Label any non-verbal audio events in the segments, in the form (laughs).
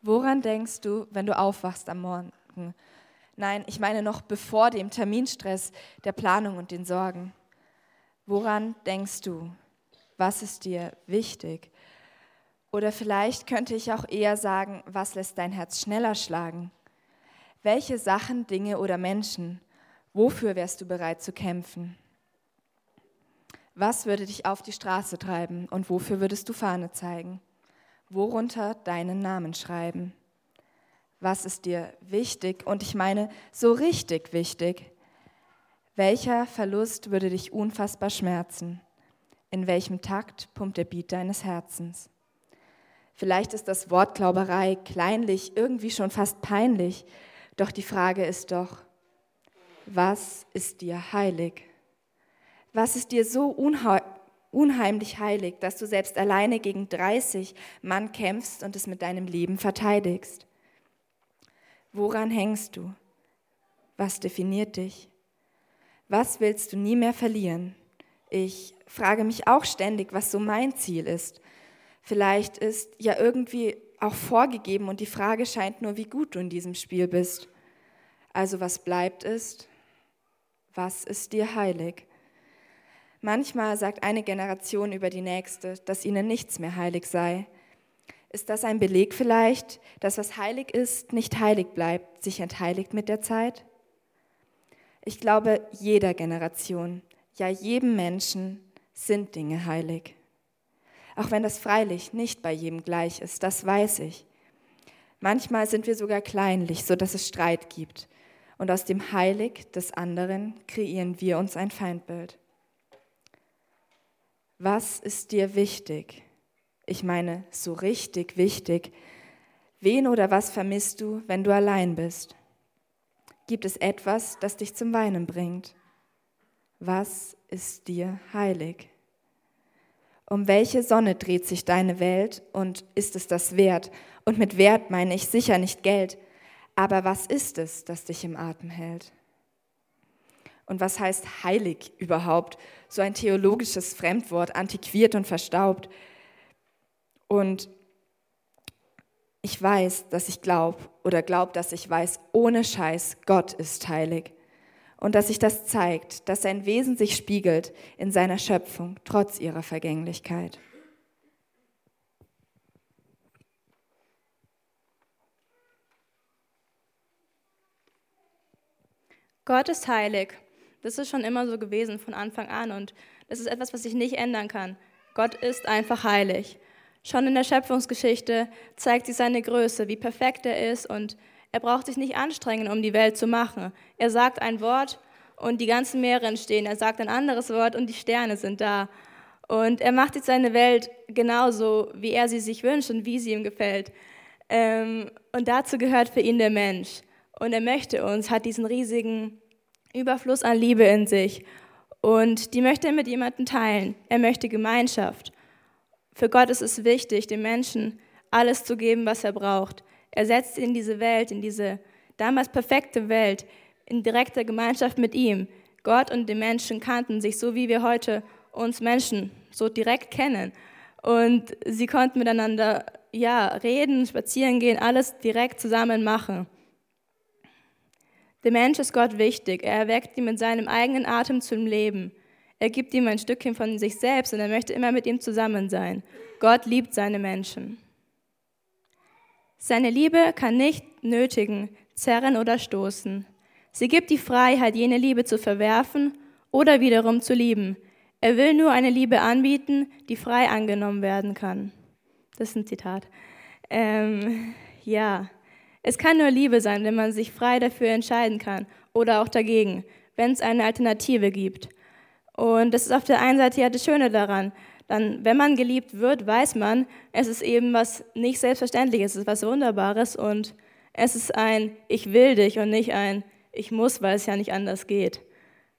Woran denkst du, wenn du aufwachst am Morgen? Nein, ich meine noch bevor dem Terminstress, der Planung und den Sorgen. Woran denkst du? Was ist dir wichtig? Oder vielleicht könnte ich auch eher sagen, was lässt dein Herz schneller schlagen? Welche Sachen, Dinge oder Menschen, wofür wärst du bereit zu kämpfen? Was würde dich auf die Straße treiben und wofür würdest du Fahne zeigen? Worunter deinen Namen schreiben? Was ist dir wichtig? Und ich meine so richtig wichtig. Welcher Verlust würde dich unfassbar schmerzen? In welchem Takt pumpt der Beat deines Herzens? Vielleicht ist das Wort Glauberei kleinlich, irgendwie schon fast peinlich, doch die Frage ist doch, was ist dir heilig? Was ist dir so unheimlich heilig, dass du selbst alleine gegen 30 Mann kämpfst und es mit deinem Leben verteidigst? Woran hängst du? Was definiert dich? Was willst du nie mehr verlieren? Ich frage mich auch ständig, was so mein Ziel ist. Vielleicht ist ja irgendwie auch vorgegeben und die Frage scheint nur, wie gut du in diesem Spiel bist. Also was bleibt ist, was ist dir heilig? Manchmal sagt eine Generation über die nächste, dass ihnen nichts mehr heilig sei. Ist das ein Beleg vielleicht, dass was heilig ist, nicht heilig bleibt, sich entheiligt mit der Zeit? Ich glaube, jeder Generation, ja jedem Menschen sind Dinge heilig auch wenn das freilich nicht bei jedem gleich ist, das weiß ich. Manchmal sind wir sogar kleinlich, so dass es Streit gibt. Und aus dem Heilig des anderen kreieren wir uns ein Feindbild. Was ist dir wichtig? Ich meine, so richtig wichtig. Wen oder was vermisst du, wenn du allein bist? Gibt es etwas, das dich zum Weinen bringt? Was ist dir heilig? Um welche Sonne dreht sich deine Welt und ist es das wert? Und mit Wert meine ich sicher nicht Geld, aber was ist es, das dich im Atem hält? Und was heißt heilig überhaupt? So ein theologisches Fremdwort, antiquiert und verstaubt. Und ich weiß, dass ich glaube oder glaube, dass ich weiß, ohne Scheiß, Gott ist heilig und dass sich das zeigt, dass sein Wesen sich spiegelt in seiner Schöpfung, trotz ihrer Vergänglichkeit. Gott ist heilig. Das ist schon immer so gewesen von Anfang an und das ist etwas, was sich nicht ändern kann. Gott ist einfach heilig. Schon in der Schöpfungsgeschichte zeigt sich seine Größe, wie perfekt er ist und er braucht sich nicht anstrengen, um die Welt zu machen. Er sagt ein Wort und die ganzen Meere entstehen. Er sagt ein anderes Wort und die Sterne sind da. Und er macht jetzt seine Welt genauso, wie er sie sich wünscht und wie sie ihm gefällt. Ähm, und dazu gehört für ihn der Mensch. Und er möchte uns, hat diesen riesigen Überfluss an Liebe in sich. Und die möchte er mit jemandem teilen. Er möchte Gemeinschaft. Für Gott ist es wichtig, dem Menschen alles zu geben, was er braucht. Er setzt in diese Welt, in diese damals perfekte Welt, in direkter Gemeinschaft mit ihm. Gott und die Menschen kannten sich so, wie wir heute uns Menschen so direkt kennen. Und sie konnten miteinander ja, reden, spazieren gehen, alles direkt zusammen machen. Der Mensch ist Gott wichtig. Er erweckt ihn mit seinem eigenen Atem zum Leben. Er gibt ihm ein Stückchen von sich selbst und er möchte immer mit ihm zusammen sein. Gott liebt seine Menschen. Seine Liebe kann nicht nötigen, zerren oder stoßen. Sie gibt die Freiheit, jene Liebe zu verwerfen oder wiederum zu lieben. Er will nur eine Liebe anbieten, die frei angenommen werden kann. Das ist ein Zitat. Ähm, ja, es kann nur Liebe sein, wenn man sich frei dafür entscheiden kann oder auch dagegen, wenn es eine Alternative gibt. Und das ist auf der einen Seite ja das Schöne daran, dann, wenn man geliebt wird, weiß man, es ist eben was nicht Selbstverständliches, es ist was Wunderbares und es ist ein Ich will dich und nicht ein Ich muss, weil es ja nicht anders geht.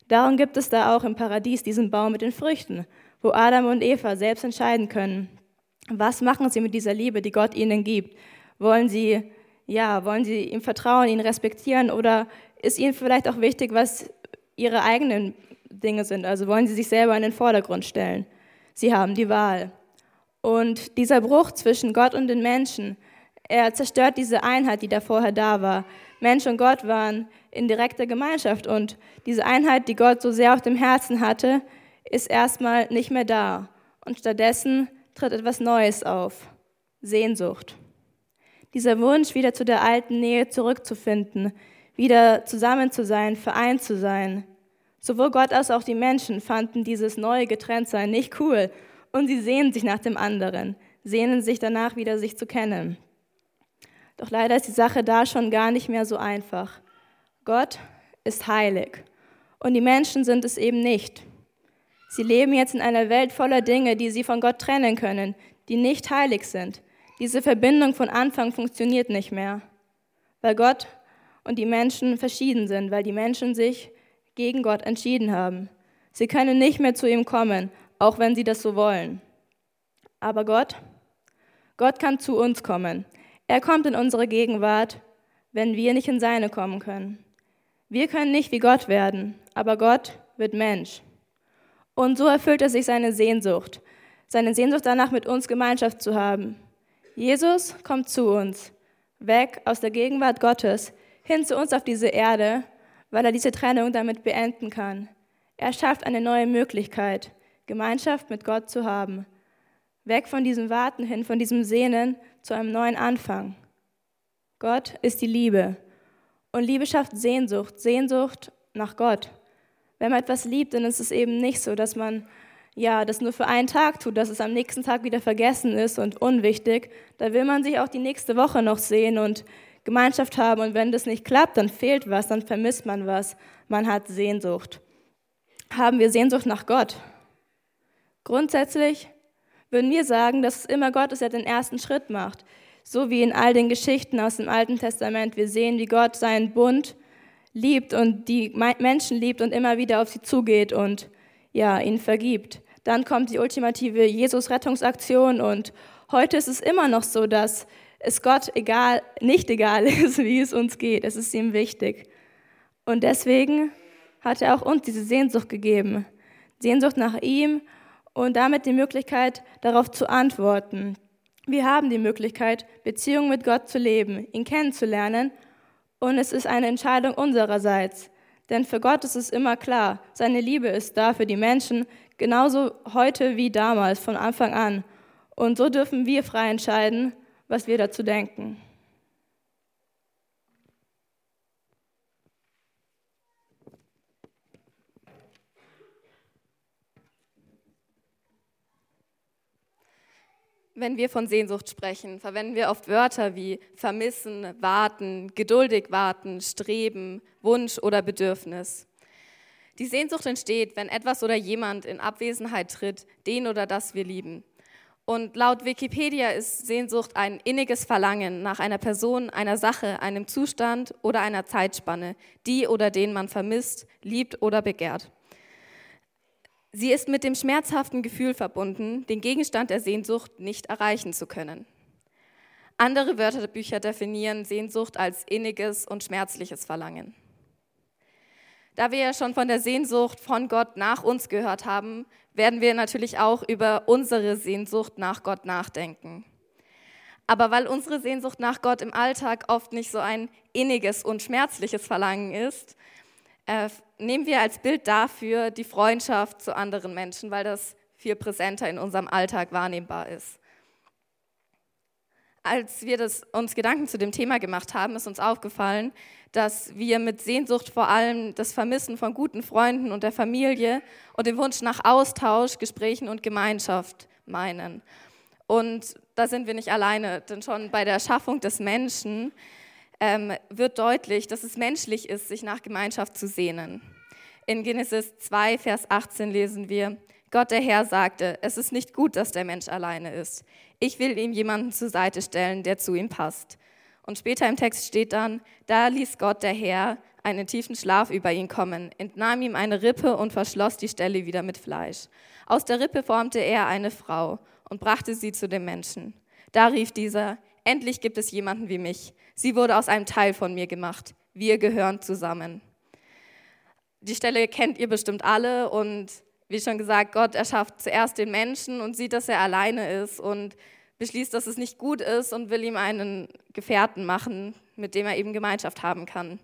Darum gibt es da auch im Paradies diesen Baum mit den Früchten, wo Adam und Eva selbst entscheiden können, was machen sie mit dieser Liebe, die Gott ihnen gibt. Wollen sie, ja, wollen sie ihm vertrauen, ihn respektieren oder ist ihnen vielleicht auch wichtig, was ihre eigenen Dinge sind? Also wollen sie sich selber in den Vordergrund stellen? Sie haben die Wahl. Und dieser Bruch zwischen Gott und den Menschen, Er zerstört diese Einheit, die da vorher da war. Mensch und Gott waren in direkter Gemeinschaft und diese Einheit, die Gott so sehr auf dem Herzen hatte, ist erstmal nicht mehr da. Und stattdessen tritt etwas Neues auf. Sehnsucht. Dieser Wunsch, wieder zu der alten Nähe zurückzufinden, wieder zusammen zu sein, vereint zu sein. Sowohl Gott als auch die Menschen fanden dieses neue Getrenntsein nicht cool und sie sehnen sich nach dem anderen, sehnen sich danach wieder, sich zu kennen. Doch leider ist die Sache da schon gar nicht mehr so einfach. Gott ist heilig und die Menschen sind es eben nicht. Sie leben jetzt in einer Welt voller Dinge, die sie von Gott trennen können, die nicht heilig sind. Diese Verbindung von Anfang funktioniert nicht mehr, weil Gott und die Menschen verschieden sind, weil die Menschen sich gegen Gott entschieden haben. Sie können nicht mehr zu ihm kommen, auch wenn sie das so wollen. Aber Gott, Gott kann zu uns kommen. Er kommt in unsere Gegenwart, wenn wir nicht in seine kommen können. Wir können nicht wie Gott werden, aber Gott wird Mensch. Und so erfüllt er sich seine Sehnsucht, seine Sehnsucht danach, mit uns Gemeinschaft zu haben. Jesus kommt zu uns, weg aus der Gegenwart Gottes, hin zu uns auf diese Erde, weil er diese Trennung damit beenden kann. Er schafft eine neue Möglichkeit, Gemeinschaft mit Gott zu haben. Weg von diesem Warten hin, von diesem Sehnen zu einem neuen Anfang. Gott ist die Liebe. Und Liebe schafft Sehnsucht, Sehnsucht nach Gott. Wenn man etwas liebt, dann ist es eben nicht so, dass man ja, das nur für einen Tag tut, dass es am nächsten Tag wieder vergessen ist und unwichtig. Da will man sich auch die nächste Woche noch sehen und Gemeinschaft haben. Und wenn das nicht klappt, dann fehlt was, dann vermisst man was. Man hat Sehnsucht. Haben wir Sehnsucht nach Gott? Grundsätzlich würden wir sagen, dass es immer Gott ist, der den ersten Schritt macht. So wie in all den Geschichten aus dem Alten Testament. Wir sehen, wie Gott seinen Bund liebt und die Menschen liebt und immer wieder auf sie zugeht und ja, ihnen vergibt. Dann kommt die ultimative Jesus-Rettungsaktion und heute ist es immer noch so, dass es Gott egal, nicht egal (laughs) ist, wie es uns geht. Es ist ihm wichtig. Und deswegen hat er auch uns diese Sehnsucht gegeben. Sehnsucht nach ihm und damit die Möglichkeit, darauf zu antworten. Wir haben die Möglichkeit, Beziehung mit Gott zu leben, ihn kennenzulernen. Und es ist eine Entscheidung unsererseits. Denn für Gott ist es immer klar, seine Liebe ist da für die Menschen, genauso heute wie damals, von Anfang an. Und so dürfen wir frei entscheiden, was wir dazu denken. Wenn wir von Sehnsucht sprechen, verwenden wir oft Wörter wie vermissen, warten, geduldig warten, streben, Wunsch oder Bedürfnis. Die Sehnsucht entsteht, wenn etwas oder jemand in Abwesenheit tritt, den oder das wir lieben. Und laut Wikipedia ist Sehnsucht ein inniges Verlangen nach einer Person, einer Sache, einem Zustand oder einer Zeitspanne, die oder den man vermisst, liebt oder begehrt. Sie ist mit dem schmerzhaften Gefühl verbunden, den Gegenstand der Sehnsucht nicht erreichen zu können. Andere Wörterbücher definieren Sehnsucht als inniges und schmerzliches Verlangen. Da wir ja schon von der Sehnsucht von Gott nach uns gehört haben, werden wir natürlich auch über unsere Sehnsucht nach Gott nachdenken. Aber weil unsere Sehnsucht nach Gott im Alltag oft nicht so ein inniges und schmerzliches Verlangen ist, äh, nehmen wir als Bild dafür die Freundschaft zu anderen Menschen, weil das viel präsenter in unserem Alltag wahrnehmbar ist. Als wir das, uns Gedanken zu dem Thema gemacht haben, ist uns aufgefallen, dass wir mit Sehnsucht vor allem das Vermissen von guten Freunden und der Familie und den Wunsch nach Austausch, Gesprächen und Gemeinschaft meinen. Und da sind wir nicht alleine, denn schon bei der Erschaffung des Menschen ähm, wird deutlich, dass es menschlich ist, sich nach Gemeinschaft zu sehnen. In Genesis 2, Vers 18 lesen wir, Gott der Herr sagte, es ist nicht gut, dass der Mensch alleine ist. Ich will ihm jemanden zur Seite stellen, der zu ihm passt. Und später im Text steht dann, da ließ Gott der Herr einen tiefen Schlaf über ihn kommen, entnahm ihm eine Rippe und verschloss die Stelle wieder mit Fleisch. Aus der Rippe formte er eine Frau und brachte sie zu dem Menschen. Da rief dieser, endlich gibt es jemanden wie mich. Sie wurde aus einem Teil von mir gemacht. Wir gehören zusammen. Die Stelle kennt ihr bestimmt alle und wie schon gesagt, Gott erschafft zuerst den Menschen und sieht, dass er alleine ist und beschließt, dass es nicht gut ist und will ihm einen Gefährten machen, mit dem er eben Gemeinschaft haben kann.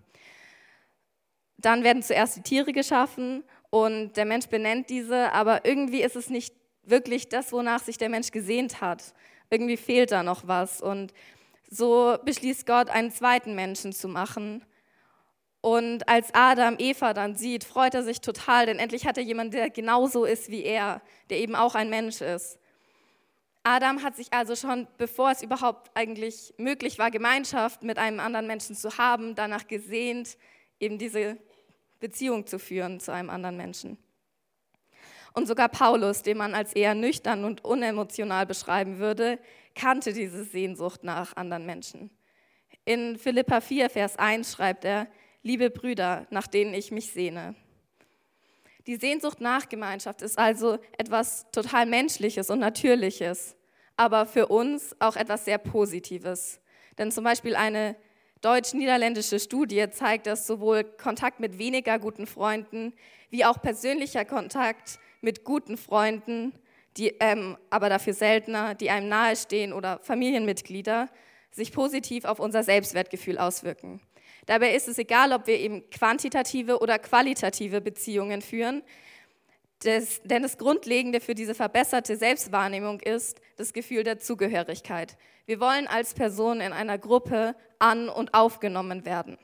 Dann werden zuerst die Tiere geschaffen und der Mensch benennt diese, aber irgendwie ist es nicht wirklich das, wonach sich der Mensch gesehnt hat. Irgendwie fehlt da noch was. Und so beschließt Gott, einen zweiten Menschen zu machen. Und als Adam Eva dann sieht, freut er sich total, denn endlich hat er jemanden, der genauso ist wie er, der eben auch ein Mensch ist. Adam hat sich also schon, bevor es überhaupt eigentlich möglich war, Gemeinschaft mit einem anderen Menschen zu haben, danach gesehnt, eben diese Beziehung zu führen zu einem anderen Menschen. Und sogar Paulus, den man als eher nüchtern und unemotional beschreiben würde, kannte diese Sehnsucht nach anderen Menschen. In Philippa 4, Vers 1 schreibt er, liebe Brüder, nach denen ich mich sehne. Die Sehnsucht nach Gemeinschaft ist also etwas total Menschliches und Natürliches, aber für uns auch etwas sehr Positives. Denn zum Beispiel eine deutsch-niederländische Studie zeigt, dass sowohl Kontakt mit weniger guten Freunden wie auch persönlicher Kontakt mit guten Freunden, die ähm, aber dafür seltener, die einem nahestehen oder Familienmitglieder, sich positiv auf unser Selbstwertgefühl auswirken. Dabei ist es egal, ob wir eben quantitative oder qualitative Beziehungen führen, das, denn das Grundlegende für diese verbesserte Selbstwahrnehmung ist das Gefühl der Zugehörigkeit. Wir wollen als Person in einer Gruppe an- und aufgenommen werden.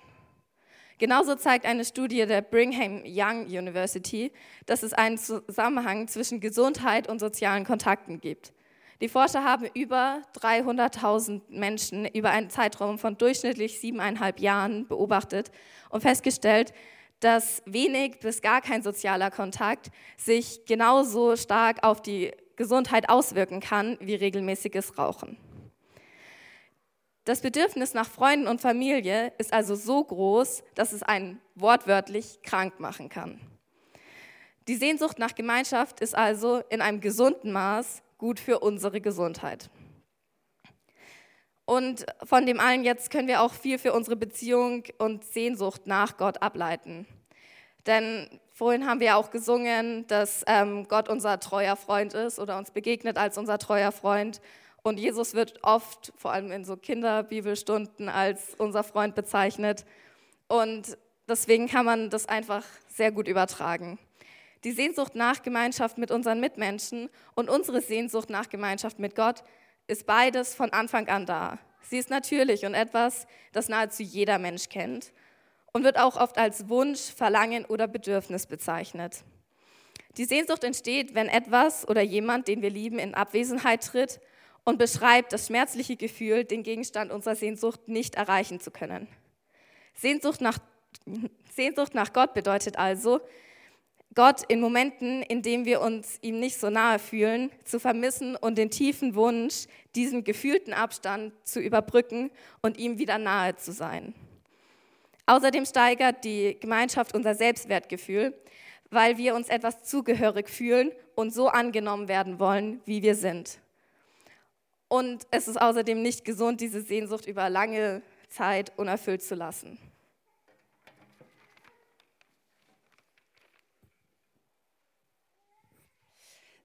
Genauso zeigt eine Studie der Brigham Young University, dass es einen Zusammenhang zwischen Gesundheit und sozialen Kontakten gibt. Die Forscher haben über 300.000 Menschen über einen Zeitraum von durchschnittlich siebeneinhalb Jahren beobachtet und festgestellt, dass wenig bis gar kein sozialer Kontakt sich genauso stark auf die Gesundheit auswirken kann wie regelmäßiges Rauchen. Das Bedürfnis nach Freunden und Familie ist also so groß, dass es einen wortwörtlich krank machen kann. Die Sehnsucht nach Gemeinschaft ist also in einem gesunden Maß gut für unsere Gesundheit. Und von dem allen jetzt können wir auch viel für unsere Beziehung und Sehnsucht nach Gott ableiten. Denn vorhin haben wir auch gesungen, dass ähm, Gott unser treuer Freund ist oder uns begegnet als unser treuer Freund. Und Jesus wird oft, vor allem in so Kinderbibelstunden, als unser Freund bezeichnet. Und deswegen kann man das einfach sehr gut übertragen die Sehnsucht nach Gemeinschaft mit unseren Mitmenschen und unsere Sehnsucht nach Gemeinschaft mit Gott ist beides von Anfang an da. Sie ist natürlich und etwas, das nahezu jeder Mensch kennt und wird auch oft als Wunsch, Verlangen oder Bedürfnis bezeichnet. Die Sehnsucht entsteht, wenn etwas oder jemand, den wir lieben, in Abwesenheit tritt und beschreibt das schmerzliche Gefühl, den Gegenstand unserer Sehnsucht nicht erreichen zu können. Sehnsucht nach, Sehnsucht nach Gott bedeutet also, Gott in Momenten, in denen wir uns ihm nicht so nahe fühlen, zu vermissen und den tiefen Wunsch, diesen gefühlten Abstand zu überbrücken und ihm wieder nahe zu sein. Außerdem steigert die Gemeinschaft unser Selbstwertgefühl, weil wir uns etwas zugehörig fühlen und so angenommen werden wollen, wie wir sind. Und es ist außerdem nicht gesund, diese Sehnsucht über lange Zeit unerfüllt zu lassen.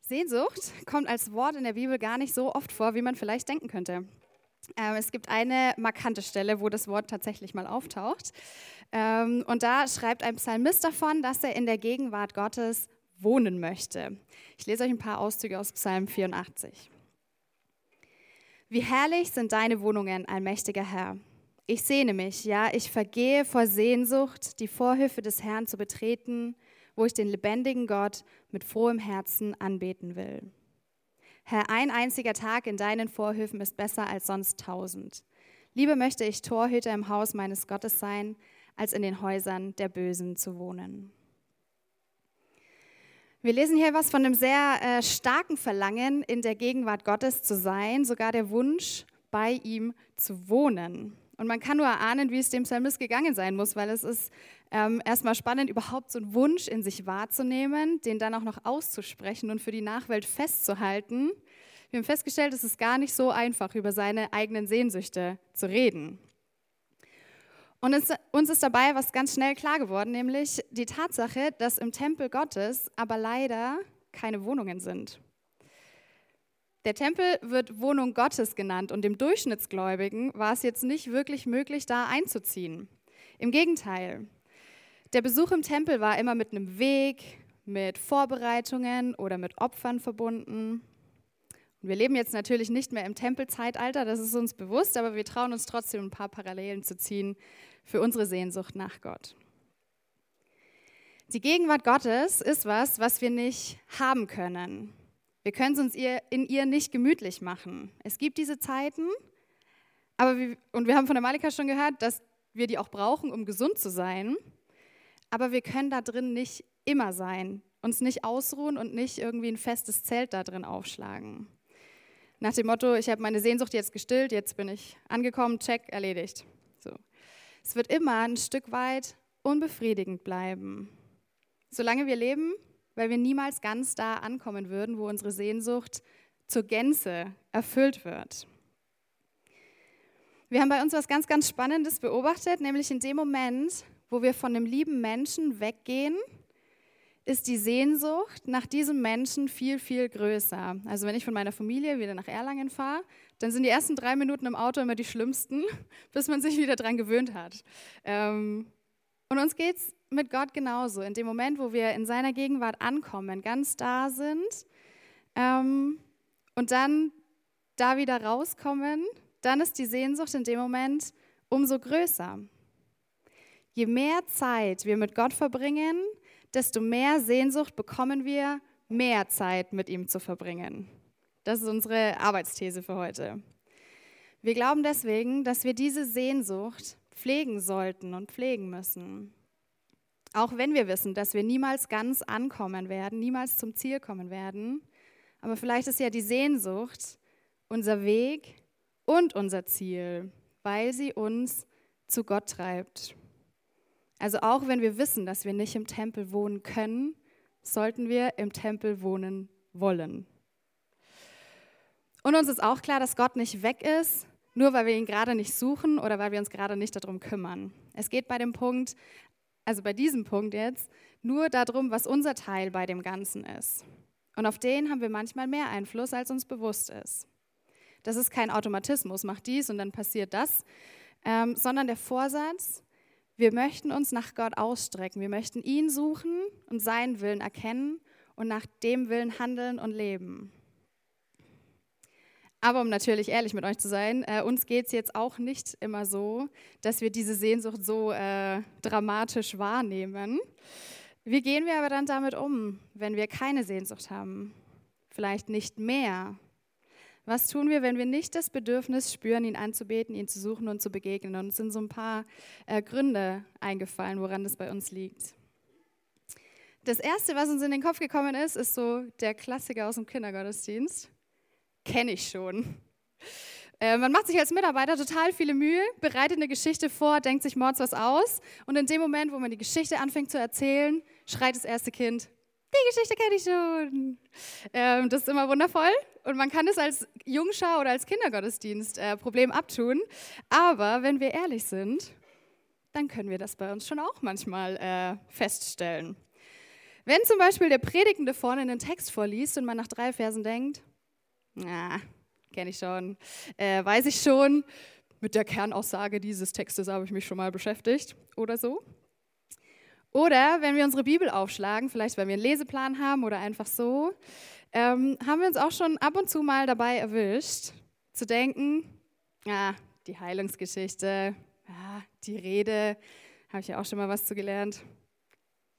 Sehnsucht (laughs) kommt als Wort in der Bibel gar nicht so oft vor, wie man vielleicht denken könnte. Ähm, es gibt eine markante Stelle, wo das Wort tatsächlich mal auftaucht. Ähm, und da schreibt ein Psalmist davon, dass er in der Gegenwart Gottes wohnen möchte. Ich lese euch ein paar Auszüge aus Psalm 84. Wie herrlich sind deine Wohnungen, allmächtiger Herr. Ich sehne mich, ja, ich vergehe vor Sehnsucht, die Vorhöfe des Herrn zu betreten wo ich den lebendigen Gott mit frohem Herzen anbeten will. Herr, ein einziger Tag in deinen Vorhöfen ist besser als sonst tausend. Lieber möchte ich Torhüter im Haus meines Gottes sein, als in den Häusern der Bösen zu wohnen. Wir lesen hier was von einem sehr äh, starken Verlangen, in der Gegenwart Gottes zu sein, sogar der Wunsch, bei ihm zu wohnen. Und man kann nur erahnen, wie es dem Psalmist gegangen sein muss, weil es ist ähm, erstmal spannend, überhaupt so einen Wunsch in sich wahrzunehmen, den dann auch noch auszusprechen und für die Nachwelt festzuhalten. Wir haben festgestellt, es ist gar nicht so einfach, über seine eigenen Sehnsüchte zu reden. Und es, uns ist dabei was ganz schnell klar geworden, nämlich die Tatsache, dass im Tempel Gottes aber leider keine Wohnungen sind. Der Tempel wird Wohnung Gottes genannt und dem Durchschnittsgläubigen war es jetzt nicht wirklich möglich, da einzuziehen. Im Gegenteil, der Besuch im Tempel war immer mit einem Weg, mit Vorbereitungen oder mit Opfern verbunden. Und wir leben jetzt natürlich nicht mehr im Tempelzeitalter, das ist uns bewusst, aber wir trauen uns trotzdem ein paar Parallelen zu ziehen für unsere Sehnsucht nach Gott. Die Gegenwart Gottes ist was, was wir nicht haben können. Wir können es uns in ihr nicht gemütlich machen. Es gibt diese Zeiten, aber wir, und wir haben von der Malika schon gehört, dass wir die auch brauchen, um gesund zu sein. Aber wir können da drin nicht immer sein, uns nicht ausruhen und nicht irgendwie ein festes Zelt da drin aufschlagen. Nach dem Motto, ich habe meine Sehnsucht jetzt gestillt, jetzt bin ich angekommen, check, erledigt. So. Es wird immer ein Stück weit unbefriedigend bleiben. Solange wir leben, weil wir niemals ganz da ankommen würden, wo unsere Sehnsucht zur Gänze erfüllt wird. Wir haben bei uns was ganz, ganz Spannendes beobachtet, nämlich in dem Moment, wo wir von einem lieben Menschen weggehen, ist die Sehnsucht nach diesem Menschen viel, viel größer. Also wenn ich von meiner Familie wieder nach Erlangen fahre, dann sind die ersten drei Minuten im Auto immer die schlimmsten, (laughs) bis man sich wieder daran gewöhnt hat. Ähm, und uns geht es mit Gott genauso. In dem Moment, wo wir in seiner Gegenwart ankommen, ganz da sind ähm, und dann da wieder rauskommen, dann ist die Sehnsucht in dem Moment umso größer. Je mehr Zeit wir mit Gott verbringen, desto mehr Sehnsucht bekommen wir, mehr Zeit mit ihm zu verbringen. Das ist unsere Arbeitsthese für heute. Wir glauben deswegen, dass wir diese Sehnsucht pflegen sollten und pflegen müssen. Auch wenn wir wissen, dass wir niemals ganz ankommen werden, niemals zum Ziel kommen werden. Aber vielleicht ist ja die Sehnsucht unser Weg und unser Ziel, weil sie uns zu Gott treibt. Also auch wenn wir wissen, dass wir nicht im Tempel wohnen können, sollten wir im Tempel wohnen wollen. Und uns ist auch klar, dass Gott nicht weg ist, nur weil wir ihn gerade nicht suchen oder weil wir uns gerade nicht darum kümmern. Es geht bei dem Punkt, also bei diesem Punkt jetzt, nur darum, was unser Teil bei dem Ganzen ist. Und auf den haben wir manchmal mehr Einfluss, als uns bewusst ist. Das ist kein Automatismus, mach dies und dann passiert das, ähm, sondern der Vorsatz, wir möchten uns nach Gott ausstrecken. Wir möchten ihn suchen und seinen Willen erkennen und nach dem Willen handeln und leben. Aber um natürlich ehrlich mit euch zu sein, äh, uns geht es jetzt auch nicht immer so, dass wir diese Sehnsucht so äh, dramatisch wahrnehmen. Wie gehen wir aber dann damit um, wenn wir keine Sehnsucht haben? Vielleicht nicht mehr was tun wir, wenn wir nicht das Bedürfnis spüren, ihn anzubeten, ihn zu suchen und zu begegnen? Und es sind so ein paar äh, Gründe eingefallen, woran das bei uns liegt. Das Erste, was uns in den Kopf gekommen ist, ist so der Klassiker aus dem Kindergottesdienst. Kenne ich schon. Äh, man macht sich als Mitarbeiter total viele Mühe, bereitet eine Geschichte vor, denkt sich mords was aus und in dem Moment, wo man die Geschichte anfängt zu erzählen, schreit das erste Kind, die Geschichte kenne ich schon. Ähm, das ist immer wundervoll und man kann es als Jungschau oder als Kindergottesdienst äh, Problem abtun. Aber wenn wir ehrlich sind, dann können wir das bei uns schon auch manchmal äh, feststellen. Wenn zum Beispiel der Predigende vorne einen Text vorliest und man nach drei Versen denkt, na, kenne ich schon, äh, weiß ich schon, mit der Kernaussage dieses Textes habe ich mich schon mal beschäftigt oder so. Oder wenn wir unsere Bibel aufschlagen, vielleicht weil wir einen Leseplan haben oder einfach so, ähm, haben wir uns auch schon ab und zu mal dabei erwischt, zu denken, ja, die Heilungsgeschichte, ja, die Rede, habe ich ja auch schon mal was zu gelernt.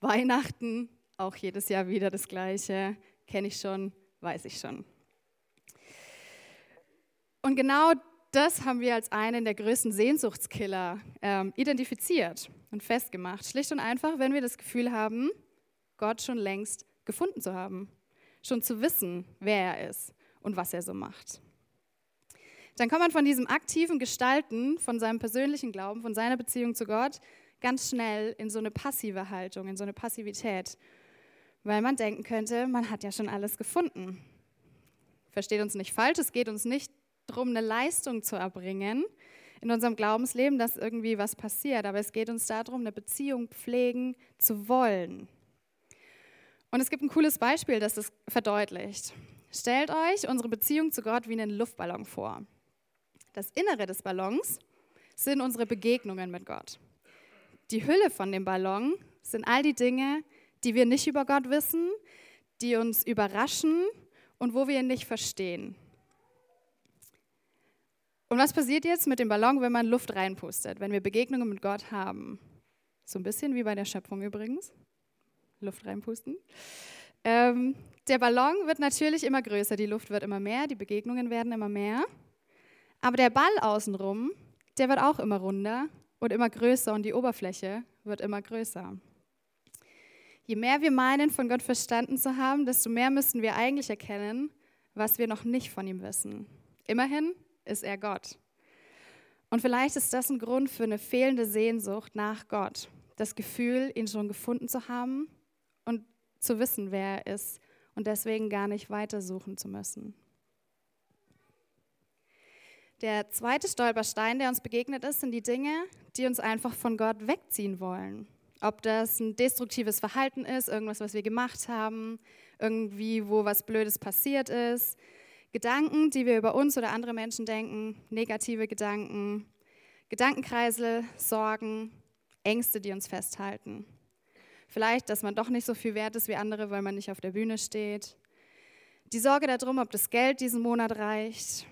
Weihnachten, auch jedes Jahr wieder das Gleiche, kenne ich schon, weiß ich schon. Und genau das haben wir als einen der größten Sehnsuchtskiller ähm, identifiziert und festgemacht. Schlicht und einfach, wenn wir das Gefühl haben, Gott schon längst gefunden zu haben schon zu wissen, wer er ist und was er so macht. Dann kommt man von diesem aktiven Gestalten, von seinem persönlichen Glauben, von seiner Beziehung zu Gott ganz schnell in so eine passive Haltung, in so eine Passivität, weil man denken könnte, man hat ja schon alles gefunden. Versteht uns nicht falsch, es geht uns nicht darum, eine Leistung zu erbringen in unserem Glaubensleben, dass irgendwie was passiert, aber es geht uns darum, eine Beziehung pflegen zu wollen. Und es gibt ein cooles Beispiel, das das verdeutlicht. Stellt euch unsere Beziehung zu Gott wie einen Luftballon vor. Das Innere des Ballons sind unsere Begegnungen mit Gott. Die Hülle von dem Ballon sind all die Dinge, die wir nicht über Gott wissen, die uns überraschen und wo wir ihn nicht verstehen. Und was passiert jetzt mit dem Ballon, wenn man Luft reinpustet, wenn wir Begegnungen mit Gott haben? So ein bisschen wie bei der Schöpfung übrigens. Luft reinpusten. Ähm, der Ballon wird natürlich immer größer, die Luft wird immer mehr, die Begegnungen werden immer mehr. Aber der Ball außenrum, der wird auch immer runder und immer größer und die Oberfläche wird immer größer. Je mehr wir meinen, von Gott verstanden zu haben, desto mehr müssen wir eigentlich erkennen, was wir noch nicht von ihm wissen. Immerhin ist er Gott. Und vielleicht ist das ein Grund für eine fehlende Sehnsucht nach Gott. Das Gefühl, ihn schon gefunden zu haben und zu wissen, wer er ist und deswegen gar nicht weitersuchen zu müssen. Der zweite Stolperstein, der uns begegnet ist, sind die Dinge, die uns einfach von Gott wegziehen wollen. Ob das ein destruktives Verhalten ist, irgendwas, was wir gemacht haben, irgendwie, wo was Blödes passiert ist, Gedanken, die wir über uns oder andere Menschen denken, negative Gedanken, Gedankenkreisel, Sorgen, Ängste, die uns festhalten. Vielleicht, dass man doch nicht so viel wert ist wie andere, weil man nicht auf der Bühne steht. Die Sorge darum, ob das Geld diesen Monat reicht.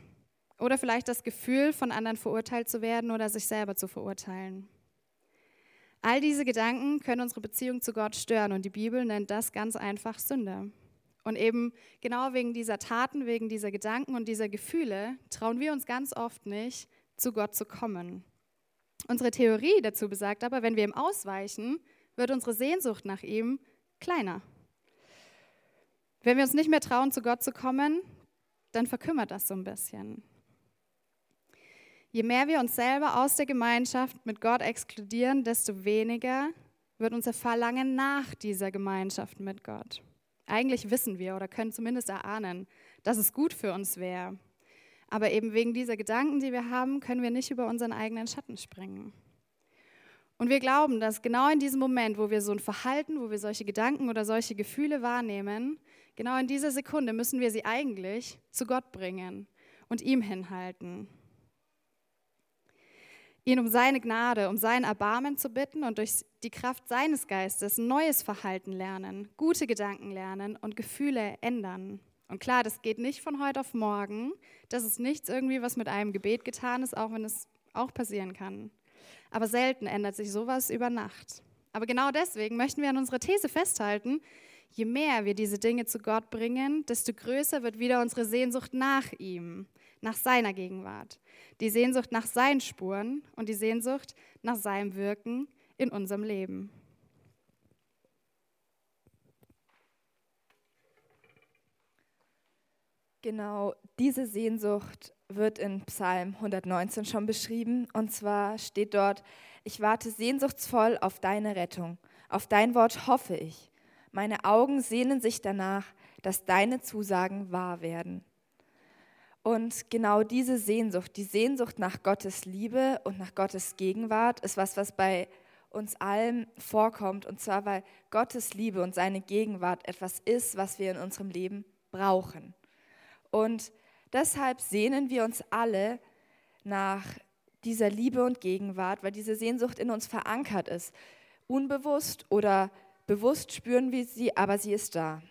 Oder vielleicht das Gefühl, von anderen verurteilt zu werden oder sich selber zu verurteilen. All diese Gedanken können unsere Beziehung zu Gott stören und die Bibel nennt das ganz einfach Sünde. Und eben genau wegen dieser Taten, wegen dieser Gedanken und dieser Gefühle trauen wir uns ganz oft nicht, zu Gott zu kommen. Unsere Theorie dazu besagt aber, wenn wir ihm ausweichen, wird unsere Sehnsucht nach ihm kleiner. Wenn wir uns nicht mehr trauen, zu Gott zu kommen, dann verkümmert das so ein bisschen. Je mehr wir uns selber aus der Gemeinschaft mit Gott exkludieren, desto weniger wird unser Verlangen nach dieser Gemeinschaft mit Gott. Eigentlich wissen wir oder können zumindest erahnen, dass es gut für uns wäre. Aber eben wegen dieser Gedanken, die wir haben, können wir nicht über unseren eigenen Schatten springen. Und wir glauben, dass genau in diesem Moment, wo wir so ein Verhalten, wo wir solche Gedanken oder solche Gefühle wahrnehmen, genau in dieser Sekunde müssen wir sie eigentlich zu Gott bringen und ihm hinhalten ihn um seine Gnade, um sein Erbarmen zu bitten und durch die Kraft seines Geistes neues Verhalten lernen, gute Gedanken lernen und Gefühle ändern. Und klar, das geht nicht von heute auf morgen. Das ist nichts irgendwie, was mit einem Gebet getan ist, auch wenn es auch passieren kann. Aber selten ändert sich sowas über Nacht. Aber genau deswegen möchten wir an unserer These festhalten, je mehr wir diese Dinge zu Gott bringen, desto größer wird wieder unsere Sehnsucht nach ihm nach seiner Gegenwart, die Sehnsucht nach seinen Spuren und die Sehnsucht nach seinem Wirken in unserem Leben. Genau diese Sehnsucht wird in Psalm 119 schon beschrieben. Und zwar steht dort, ich warte sehnsuchtsvoll auf deine Rettung. Auf dein Wort hoffe ich. Meine Augen sehnen sich danach, dass deine Zusagen wahr werden. Und genau diese Sehnsucht, die Sehnsucht nach Gottes Liebe und nach Gottes Gegenwart, ist was, was bei uns allen vorkommt. Und zwar, weil Gottes Liebe und seine Gegenwart etwas ist, was wir in unserem Leben brauchen. Und deshalb sehnen wir uns alle nach dieser Liebe und Gegenwart, weil diese Sehnsucht in uns verankert ist. Unbewusst oder bewusst spüren wir sie, aber sie ist da.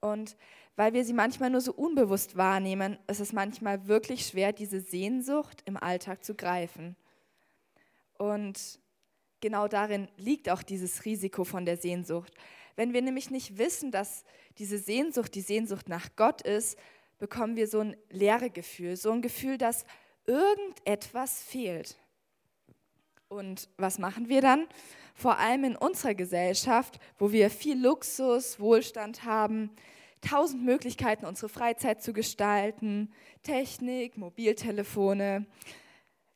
Und weil wir sie manchmal nur so unbewusst wahrnehmen, ist es manchmal wirklich schwer, diese Sehnsucht im Alltag zu greifen. Und genau darin liegt auch dieses Risiko von der Sehnsucht. Wenn wir nämlich nicht wissen, dass diese Sehnsucht die Sehnsucht nach Gott ist, bekommen wir so ein leere Gefühl, so ein Gefühl, dass irgendetwas fehlt. Und was machen wir dann? Vor allem in unserer Gesellschaft, wo wir viel Luxus, Wohlstand haben, tausend Möglichkeiten, unsere Freizeit zu gestalten, Technik, Mobiltelefone.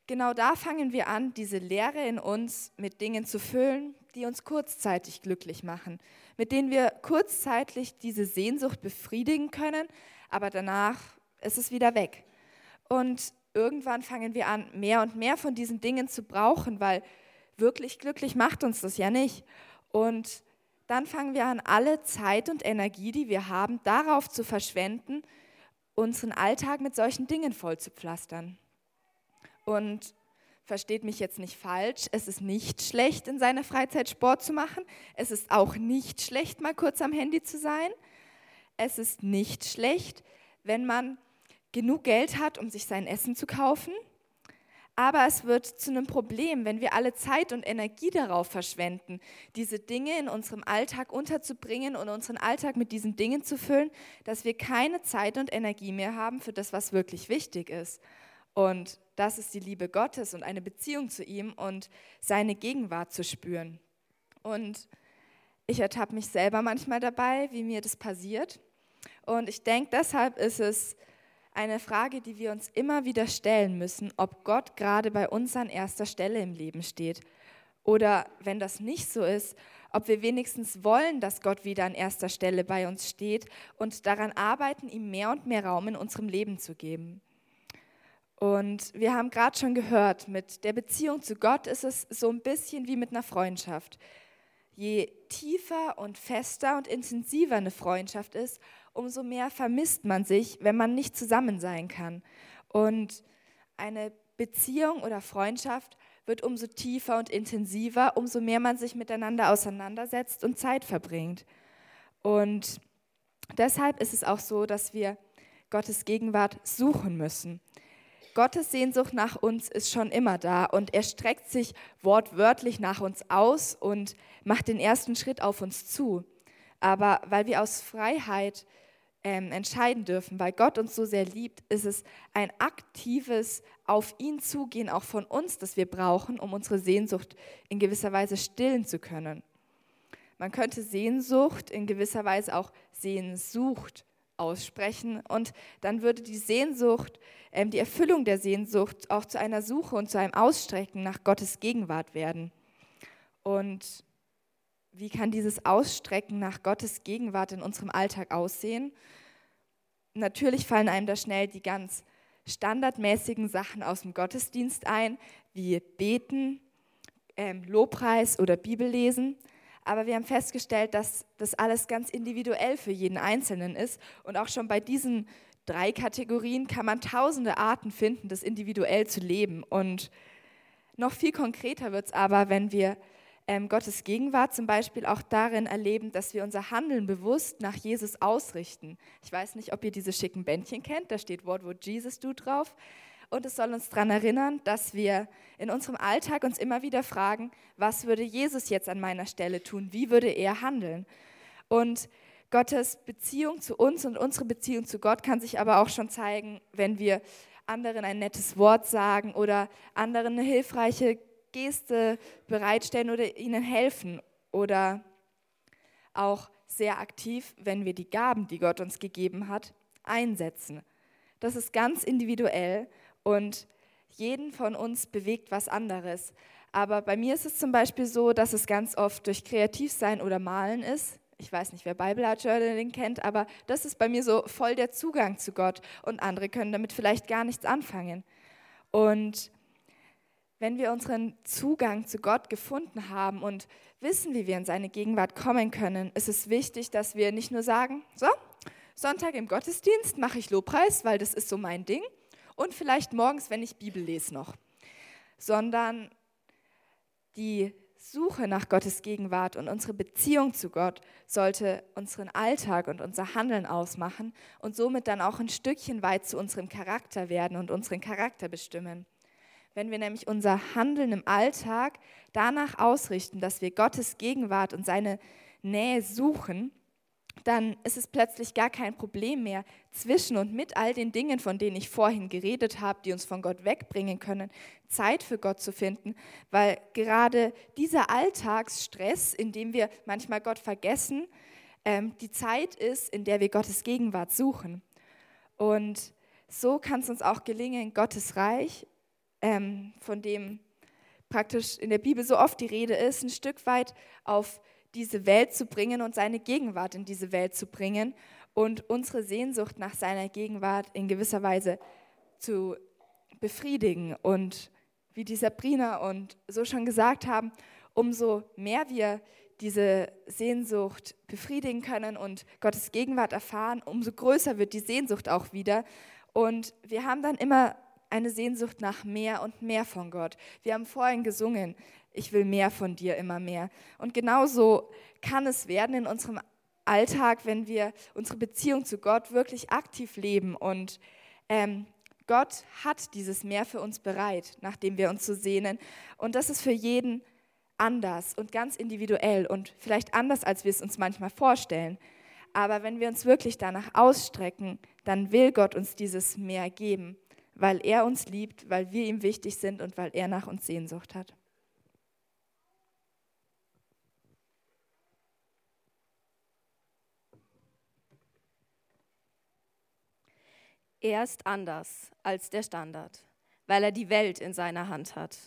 Genau da fangen wir an, diese Leere in uns mit Dingen zu füllen, die uns kurzzeitig glücklich machen, mit denen wir kurzzeitig diese Sehnsucht befriedigen können, aber danach ist es wieder weg. Und irgendwann fangen wir an, mehr und mehr von diesen Dingen zu brauchen, weil wirklich glücklich macht uns das ja nicht. Und dann fangen wir an, alle Zeit und Energie, die wir haben, darauf zu verschwenden, unseren Alltag mit solchen Dingen voll zu pflastern. Und versteht mich jetzt nicht falsch, es ist nicht schlecht, in seiner Freizeit Sport zu machen. Es ist auch nicht schlecht, mal kurz am Handy zu sein. Es ist nicht schlecht, wenn man genug Geld hat, um sich sein Essen zu kaufen. Aber es wird zu einem Problem, wenn wir alle Zeit und Energie darauf verschwenden, diese Dinge in unserem Alltag unterzubringen und unseren Alltag mit diesen Dingen zu füllen, dass wir keine Zeit und Energie mehr haben für das, was wirklich wichtig ist. Und das ist die Liebe Gottes und eine Beziehung zu ihm und seine Gegenwart zu spüren. Und ich ertappe mich selber manchmal dabei, wie mir das passiert. Und ich denke, deshalb ist es eine Frage, die wir uns immer wieder stellen müssen, ob Gott gerade bei uns an erster Stelle im Leben steht. Oder wenn das nicht so ist, ob wir wenigstens wollen, dass Gott wieder an erster Stelle bei uns steht und daran arbeiten, ihm mehr und mehr Raum in unserem Leben zu geben. Und wir haben gerade schon gehört, mit der Beziehung zu Gott ist es so ein bisschen wie mit einer Freundschaft. Je tiefer und fester und intensiver eine Freundschaft ist, umso mehr vermisst man sich, wenn man nicht zusammen sein kann. Und eine Beziehung oder Freundschaft wird umso tiefer und intensiver, umso mehr man sich miteinander auseinandersetzt und Zeit verbringt. Und deshalb ist es auch so, dass wir Gottes Gegenwart suchen müssen. Gottes Sehnsucht nach uns ist schon immer da und er streckt sich wortwörtlich nach uns aus und macht den ersten Schritt auf uns zu. Aber weil wir aus Freiheit ähm, entscheiden dürfen, weil Gott uns so sehr liebt, ist es ein aktives Auf ihn zugehen, auch von uns, das wir brauchen, um unsere Sehnsucht in gewisser Weise stillen zu können. Man könnte Sehnsucht in gewisser Weise auch Sehnsucht aussprechen und dann würde die Sehnsucht ähm, die Erfüllung der Sehnsucht auch zu einer Suche und zu einem Ausstrecken nach Gottes Gegenwart werden. Und wie kann dieses Ausstrecken nach Gottes Gegenwart in unserem Alltag aussehen? Natürlich fallen einem da schnell die ganz standardmäßigen Sachen aus dem Gottesdienst ein, wie Beten, ähm, Lobpreis oder Bibellesen. Aber wir haben festgestellt, dass das alles ganz individuell für jeden Einzelnen ist. Und auch schon bei diesen drei Kategorien kann man tausende Arten finden, das individuell zu leben. Und noch viel konkreter wird es aber, wenn wir ähm, Gottes Gegenwart zum Beispiel auch darin erleben, dass wir unser Handeln bewusst nach Jesus ausrichten. Ich weiß nicht, ob ihr diese schicken Bändchen kennt, da steht Wort, wo Jesus du drauf. Und es soll uns daran erinnern, dass wir in unserem Alltag uns immer wieder fragen, was würde Jesus jetzt an meiner Stelle tun? Wie würde er handeln? Und Gottes Beziehung zu uns und unsere Beziehung zu Gott kann sich aber auch schon zeigen, wenn wir anderen ein nettes Wort sagen oder anderen eine hilfreiche Geste bereitstellen oder ihnen helfen oder auch sehr aktiv, wenn wir die Gaben, die Gott uns gegeben hat, einsetzen. Das ist ganz individuell und jeden von uns bewegt was anderes. Aber bei mir ist es zum Beispiel so, dass es ganz oft durch Kreativsein oder Malen ist ich weiß nicht, wer Bible Art Journaling kennt, aber das ist bei mir so voll der Zugang zu Gott und andere können damit vielleicht gar nichts anfangen. Und wenn wir unseren Zugang zu Gott gefunden haben und wissen, wie wir in seine Gegenwart kommen können, ist es wichtig, dass wir nicht nur sagen, so, Sonntag im Gottesdienst mache ich Lobpreis, weil das ist so mein Ding, und vielleicht morgens, wenn ich Bibel lese noch, sondern die Suche nach Gottes Gegenwart und unsere Beziehung zu Gott sollte unseren Alltag und unser Handeln ausmachen und somit dann auch ein Stückchen weit zu unserem Charakter werden und unseren Charakter bestimmen. Wenn wir nämlich unser Handeln im Alltag danach ausrichten, dass wir Gottes Gegenwart und seine Nähe suchen, dann ist es plötzlich gar kein Problem mehr, zwischen und mit all den Dingen, von denen ich vorhin geredet habe, die uns von Gott wegbringen können, Zeit für Gott zu finden, weil gerade dieser Alltagsstress, in dem wir manchmal Gott vergessen, ähm, die Zeit ist, in der wir Gottes Gegenwart suchen. Und so kann es uns auch gelingen, Gottes Reich, ähm, von dem praktisch in der Bibel so oft die Rede ist, ein Stück weit auf diese Welt zu bringen und seine Gegenwart in diese Welt zu bringen und unsere Sehnsucht nach seiner Gegenwart in gewisser Weise zu befriedigen. Und wie die Sabrina und so schon gesagt haben, umso mehr wir diese Sehnsucht befriedigen können und Gottes Gegenwart erfahren, umso größer wird die Sehnsucht auch wieder. Und wir haben dann immer eine Sehnsucht nach mehr und mehr von Gott. Wir haben vorhin gesungen, ich will mehr von dir, immer mehr. Und genauso kann es werden in unserem Alltag, wenn wir unsere Beziehung zu Gott wirklich aktiv leben. Und ähm, Gott hat dieses Mehr für uns bereit, nachdem wir uns so sehnen. Und das ist für jeden anders und ganz individuell und vielleicht anders, als wir es uns manchmal vorstellen. Aber wenn wir uns wirklich danach ausstrecken, dann will Gott uns dieses Mehr geben, weil er uns liebt, weil wir ihm wichtig sind und weil er nach uns Sehnsucht hat. Er ist anders als der Standard, weil er die Welt in seiner Hand hat.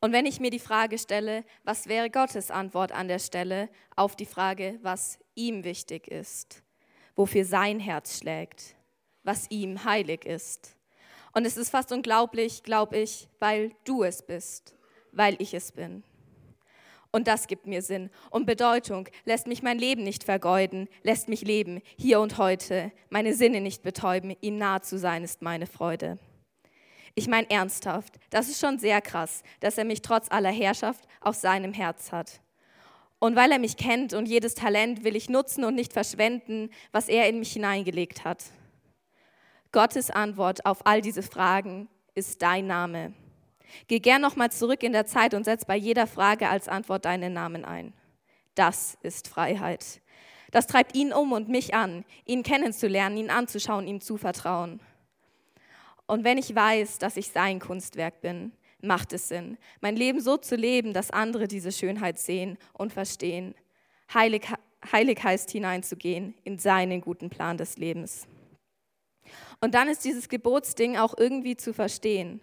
Und wenn ich mir die Frage stelle, was wäre Gottes Antwort an der Stelle auf die Frage, was ihm wichtig ist, wofür sein Herz schlägt, was ihm heilig ist. Und es ist fast unglaublich, glaube ich, weil du es bist, weil ich es bin. Und das gibt mir Sinn und Bedeutung, lässt mich mein Leben nicht vergeuden, lässt mich leben, hier und heute, meine Sinne nicht betäuben, ihm nahe zu sein ist meine Freude. Ich meine ernsthaft, das ist schon sehr krass, dass er mich trotz aller Herrschaft auf seinem Herz hat. Und weil er mich kennt und jedes Talent will ich nutzen und nicht verschwenden, was er in mich hineingelegt hat. Gottes Antwort auf all diese Fragen ist dein Name. Geh gern nochmal zurück in der Zeit und setz bei jeder Frage als Antwort deinen Namen ein. Das ist Freiheit. Das treibt ihn um und mich an, ihn kennenzulernen, ihn anzuschauen, ihm zu vertrauen. Und wenn ich weiß, dass ich sein Kunstwerk bin, macht es Sinn, mein Leben so zu leben, dass andere diese Schönheit sehen und verstehen. Heilig, heilig heißt hineinzugehen in seinen guten Plan des Lebens. Und dann ist dieses Gebotsding auch irgendwie zu verstehen.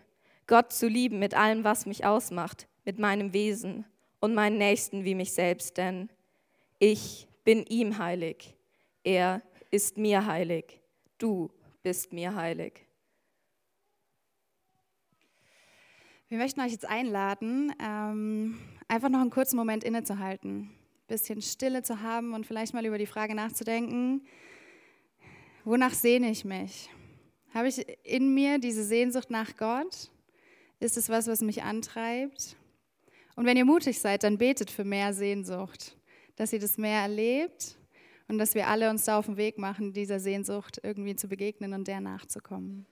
Gott zu lieben mit allem, was mich ausmacht, mit meinem Wesen und meinen Nächsten wie mich selbst, denn ich bin ihm heilig, er ist mir heilig, du bist mir heilig. Wir möchten euch jetzt einladen, ähm, einfach noch einen kurzen Moment innezuhalten, ein bisschen Stille zu haben und vielleicht mal über die Frage nachzudenken, wonach sehne ich mich? Habe ich in mir diese Sehnsucht nach Gott? Ist es was, was mich antreibt? Und wenn ihr mutig seid, dann betet für mehr Sehnsucht, dass ihr das mehr erlebt und dass wir alle uns da auf den Weg machen, dieser Sehnsucht irgendwie zu begegnen und der nachzukommen.